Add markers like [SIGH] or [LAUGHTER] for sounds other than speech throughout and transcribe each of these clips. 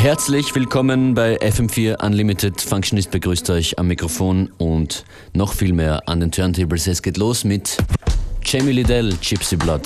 Herzlich willkommen bei FM4 Unlimited. Functionist begrüßt euch am Mikrofon und noch viel mehr an den Turntables. Es geht los mit Jamie Liddell, Gypsy Blood.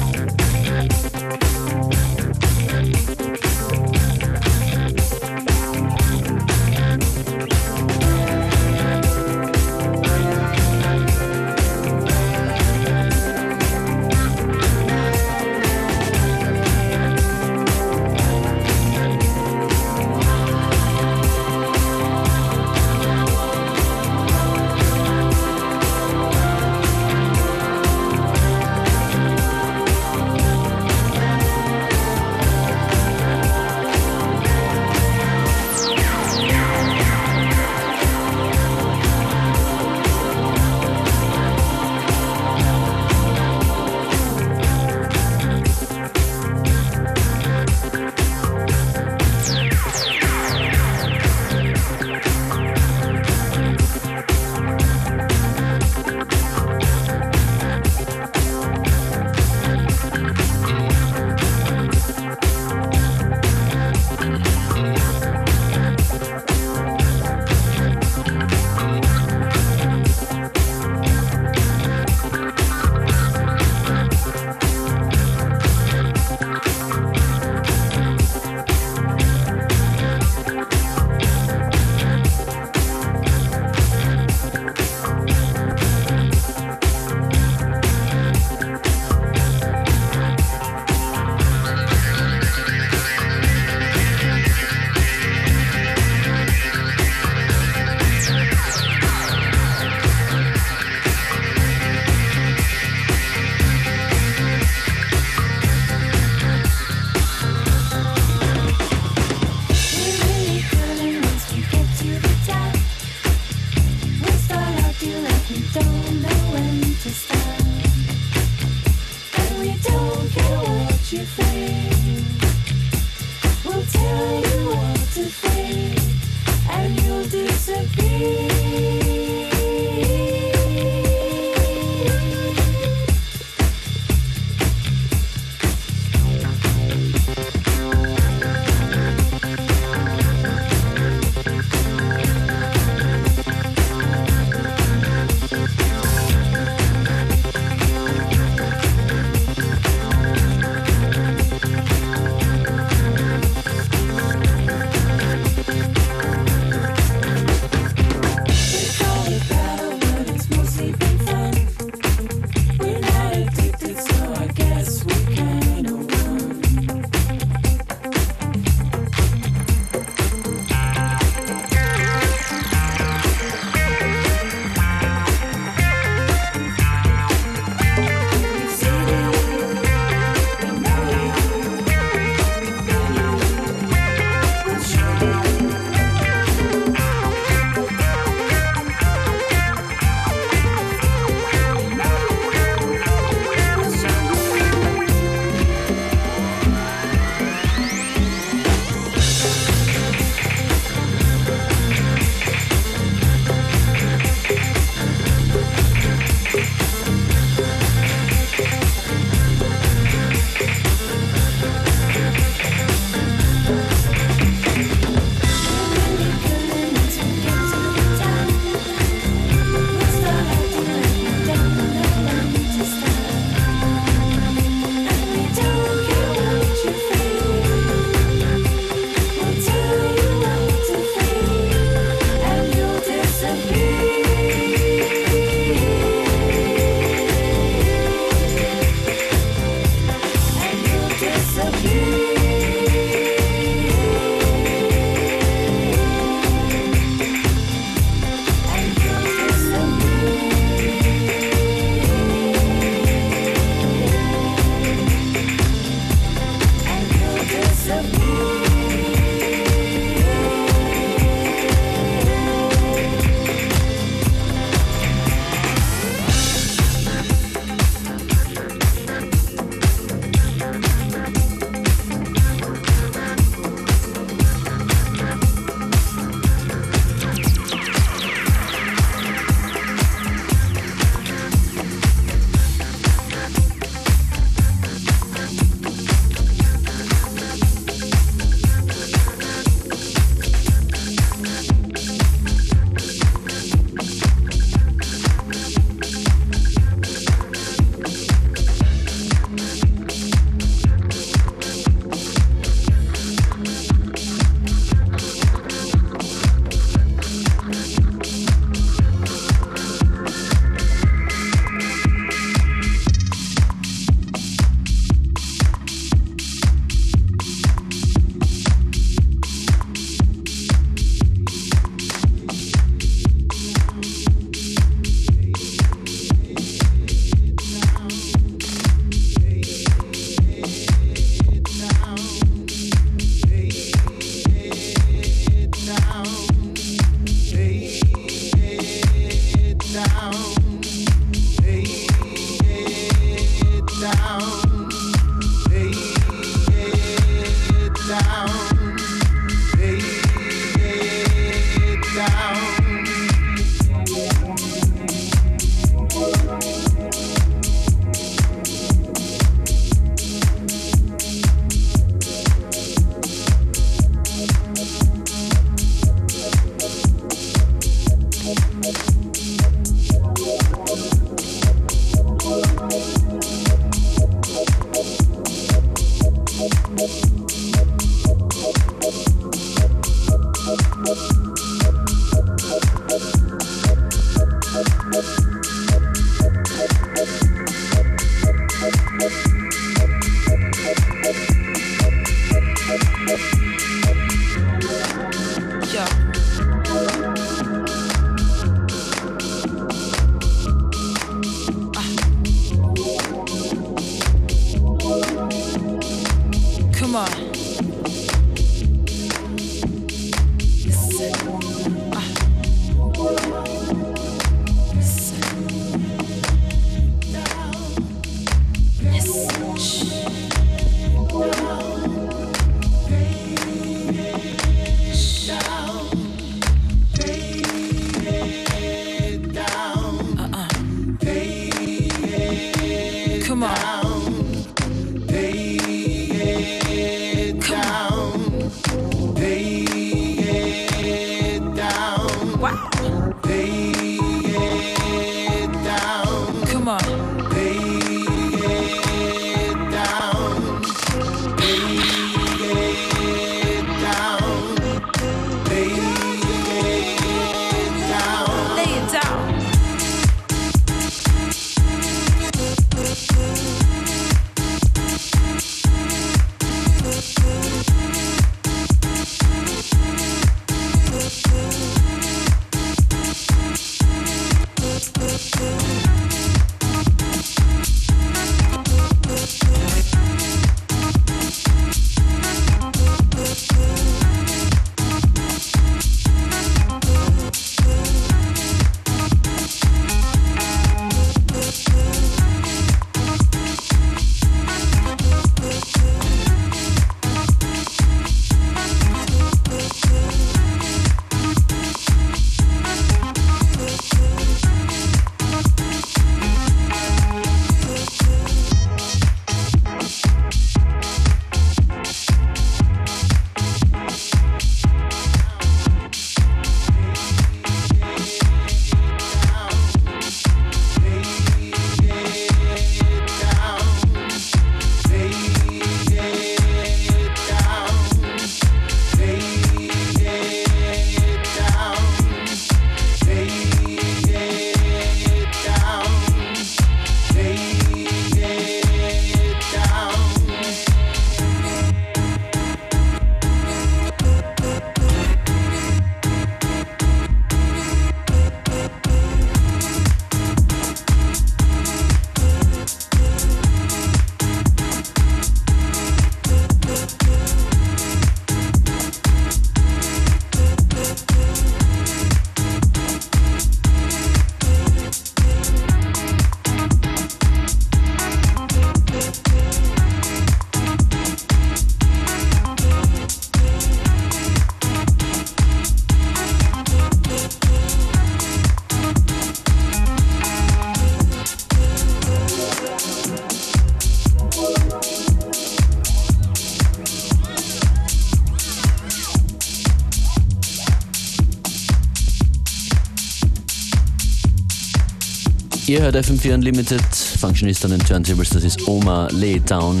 Ihr hört FM4 Unlimited, Functionist an den Turntables, das ist Oma Lay Down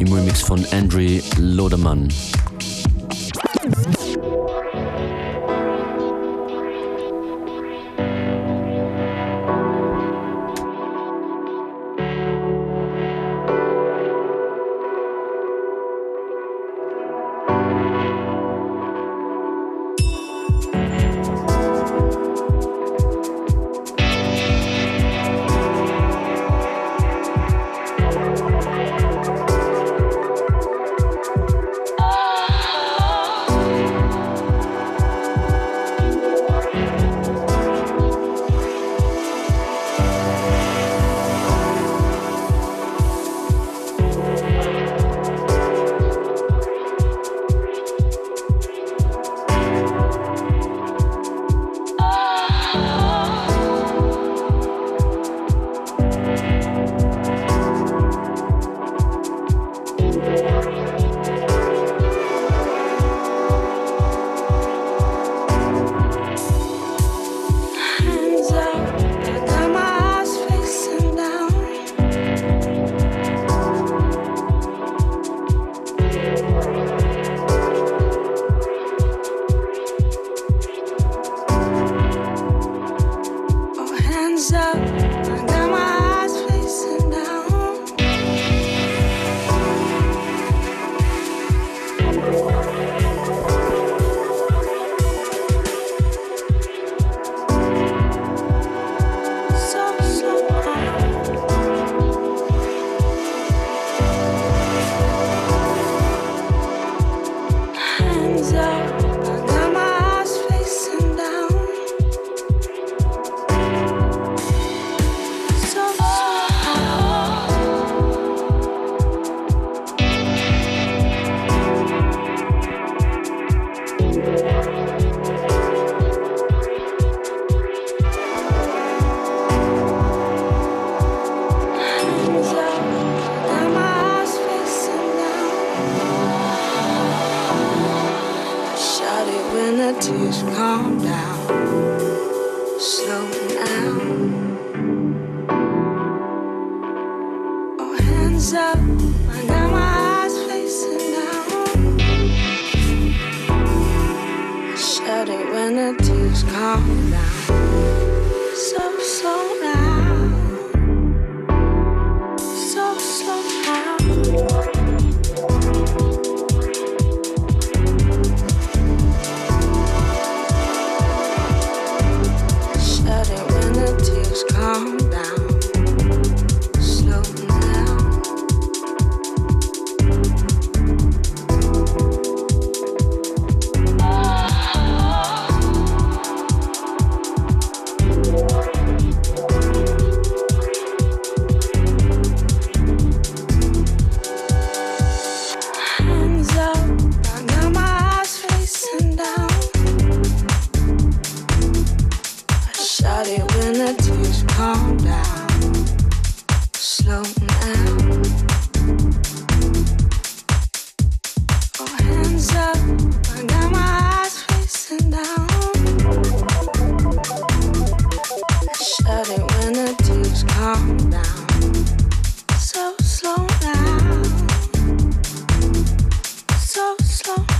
im Remix von Andrew Lodermann.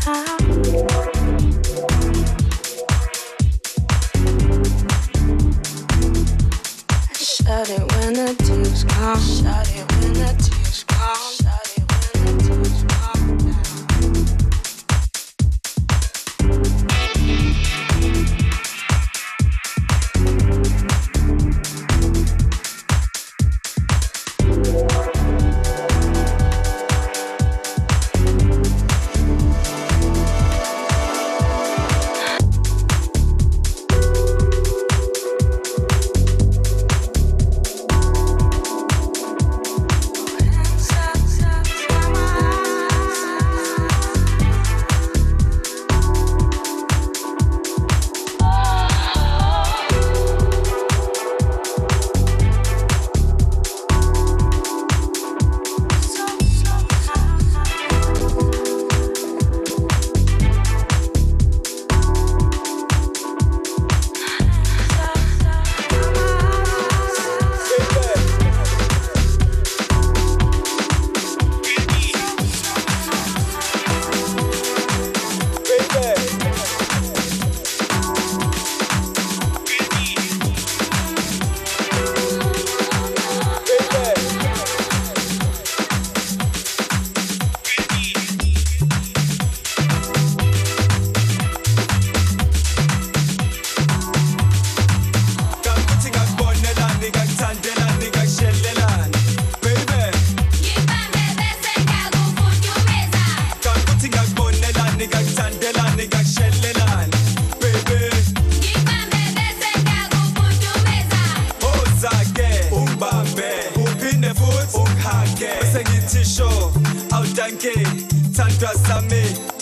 Shut it when the tears come. Shut it. funky. Time to summit.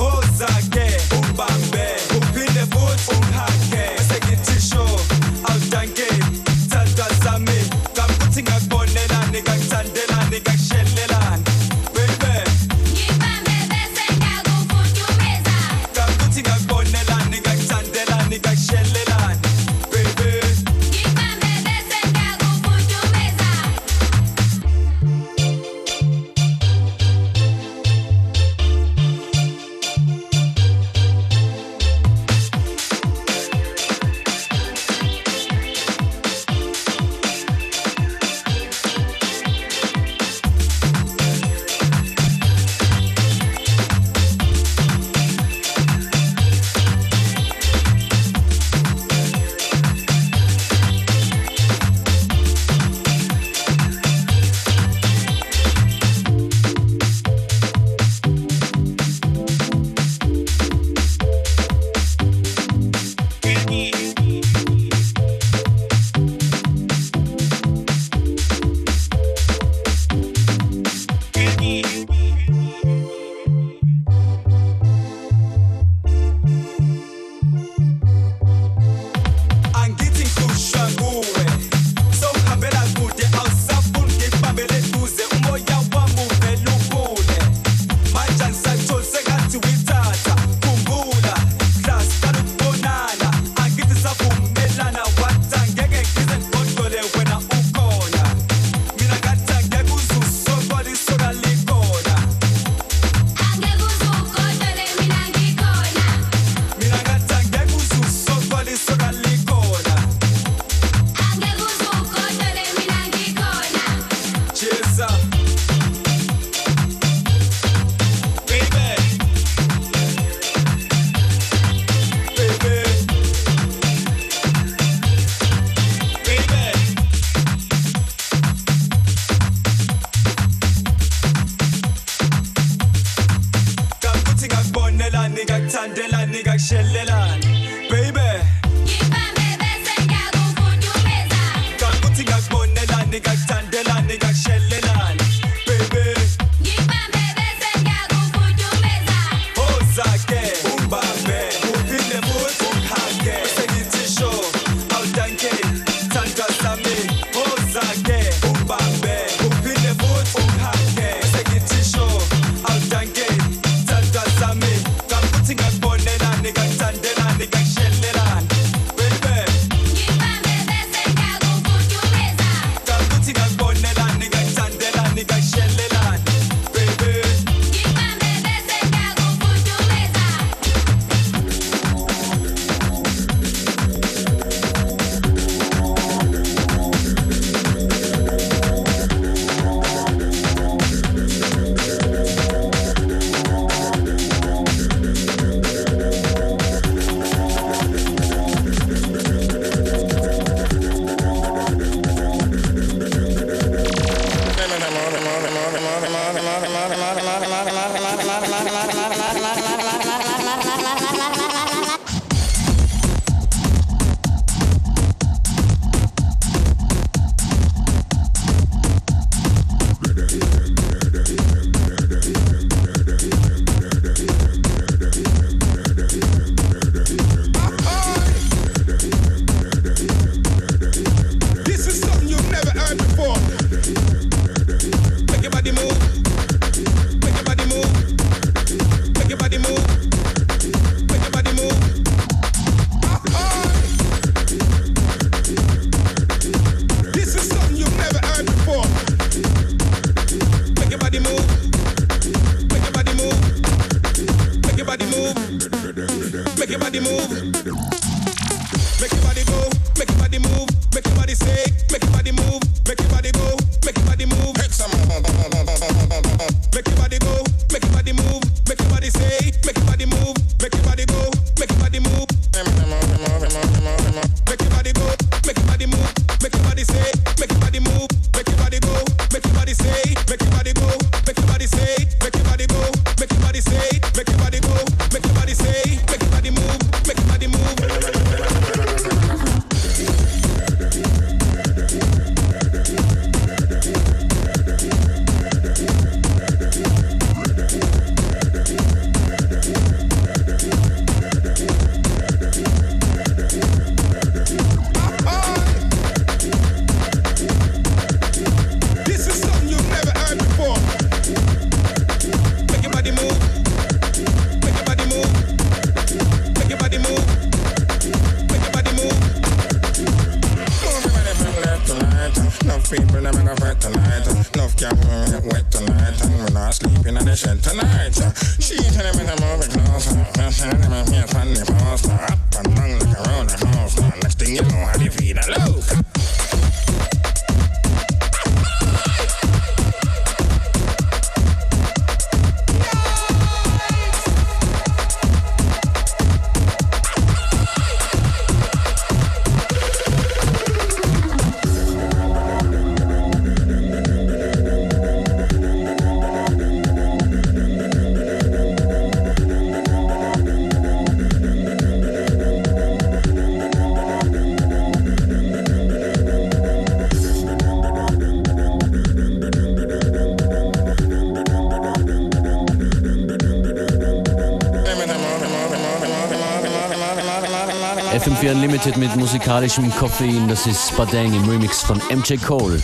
Unlimited mit musikalischem Koffein. Das ist Badang im Remix von MJ Cole.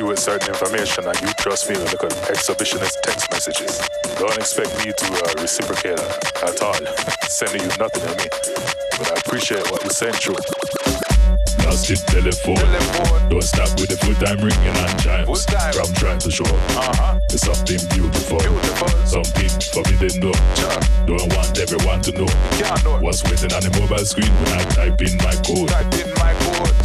You with certain information and you trust me with little exhibitionist text messages. Don't expect me to uh, reciprocate at all, [LAUGHS] sending you nothing I me. But I appreciate what you sent through. Lost it telephone. telephone. Don't stop with the full time ringing and chimes. From trying to show uh-huh. There's something beautiful. beautiful. Something forbidden though. Sure. Don't want everyone to know. know. What's waiting on the mobile screen when I type in my code.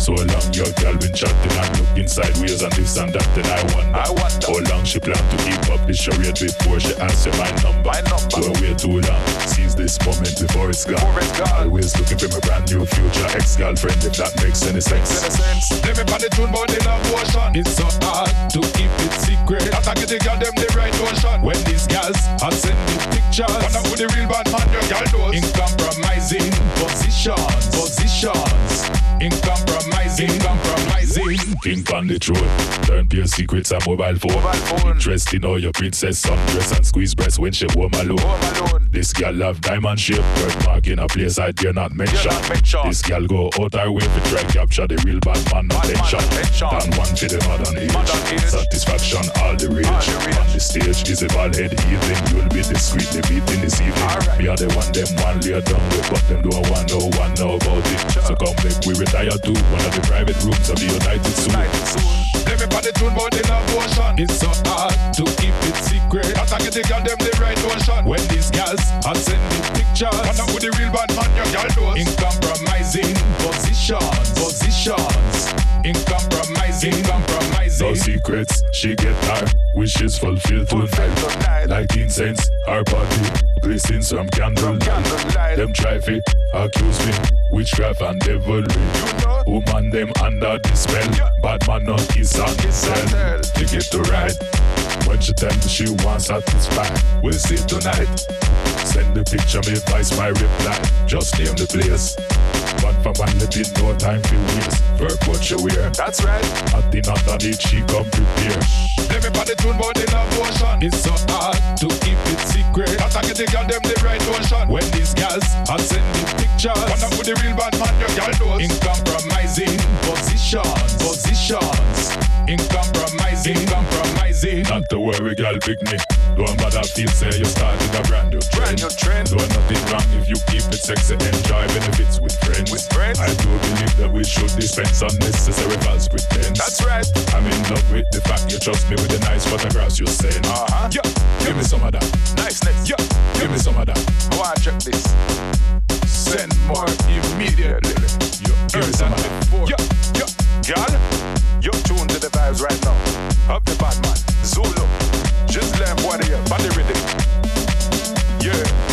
So long your girl been chatting and looking sideways and this and that, then I wonder, I wonder. how long she plan to keep up the charade before she asks you my number. My number. Don't wait too long. Seize this moment before it's gone. Before it's gone. Always looking for my brand new future ex-girlfriend if that makes any sense. Makes any sense. Everybody tune about the love ocean. It's so hard to keep it secret. That I get the girl them the right notion. When these girls are sending pictures, wonder who the real bad man your girl knows. In compromising positions, positions. In compromising, compromising. compromising. King on the throne. Turn pure secrets and mobile phone. Mobile phone. Interest in all your princess sundress and squeeze breast when she home alone. Home alone. This girl love diamond shape. Birthmark in a place I dare not mention. This girl go out her way to try capture the real bad man attention. Than one to the modern age. modern age. Satisfaction all the rage. All the rage. On the stage is a bald head heathen. You'll be discreetly beating this evening. Right. Me are the one them one lay down with, but them don't want no one know about it. Sure. So come make we retire to one of the private rooms of the United soon. United soon. Everybody tune about the love ocean. It's so hard to keep it secret. But I get the girl them the right notion. When these girls are sending pictures, wonder who the real bad man your girl knows. In compromising positions, positions. In compromising, compromising. No secrets, she get her wishes fulfilled tonight. Like incense, our body blazing some candle. Them try to accuse me witchcraft and devilry. You know? Woman them under the spell. Yeah. Bad man not kiss and tell. Take it to right. When she tell me she wants satisfy, we'll see tonight. Send the picture, me advice, my reply. Just name the place. One for one, let it no time for waste. Work what you wear. That's right. At the underneath, she come prepare. Everybody tune about the love ocean. It's so hard to keep it secret. That I get the girl them the right notion. When these girls are sending pictures, wonder who the real bad man your girl knows. In compromising positions, positions. In compromising, compromising. Not to worry, girl, pick me. Don't bother feel say you started a brand new trend. Brand new trend. Doing nothing wrong if you keep it sexy, enjoy benefits with friends. With friends. I do believe that we should dispense unnecessary false pretense. That's right. I'm in love with the fact you trust me with the nice photographs you send. Uh huh. Yeah. Give me some of that. Niceness. Yeah. Give me some of that. I wanna check this. Send more immediately. Yeah. Give me some of that. Yeah. Yeah. Girl, you're tuned to the vibes right now. Up the bad man. Zulu. Just learn what they are. Body ready. Yeah.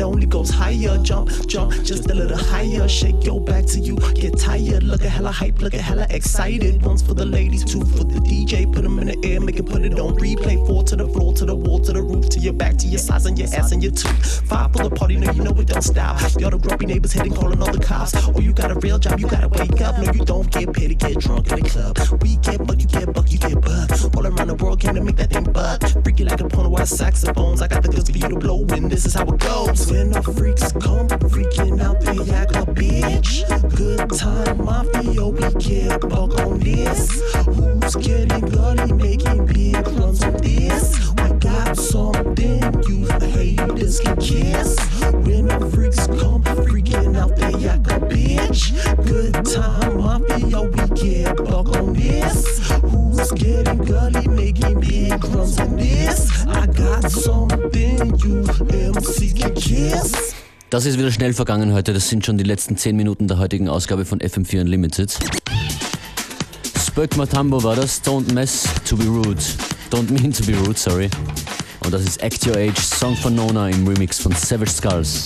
it only goes higher. Jump, jump, just a little higher. Shake your back till you get tired. Look at hella hype, look at hella excited. One's for the ladies, two for the DJ. Put them in the air, make it put it on replay. Four to the floor, to the wall, to the roof, to your back, to your sides, and your ass, and your tooth. Five for the party, no, you know it don't stop. Y'all the grumpy neighbors heading calling all the cops. Or you got a real job, you gotta wake up. No, you don't get paid to get drunk in the club. We get buck, you get buck, you get buck. All around the world, came to make that thing buck. Freaky like a pony, white saxophones. I got the goods for you to blow, and this is how it goes and all freaks come freaking out. the act a bitch. Good time mafia, we get buck on this. Who's getting gutty, making big runs on this? We got something you haters can kiss. When all freaks come. close like this. I got something you MC can kiss. Das ist wieder schnell vergangen heute. Das sind schon die letzten 10 Minuten der heutigen Ausgabe von FM4 Unlimited. Spöck Matambo war das. Don't mess to be rude. Don't mean to be rude, sorry. Und das ist Act Your Age, Song von Nona im Remix von Savage Skulls.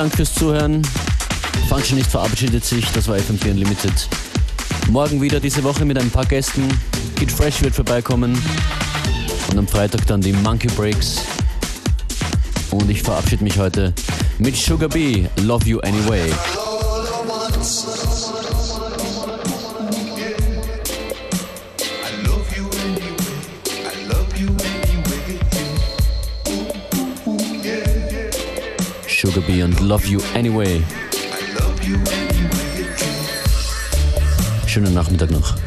Dank fürs Zuhören. Functionist verabschiedet sich, das war FM4 Unlimited. Morgen wieder diese Woche mit ein paar Gästen. Kid Fresh wird vorbeikommen. Und am Freitag dann die Monkey Breaks. Und ich verabschiede mich heute mit Sugar B, Love You Anyway. Sugar B und Love You Anyway. Schönen Nachmittag noch.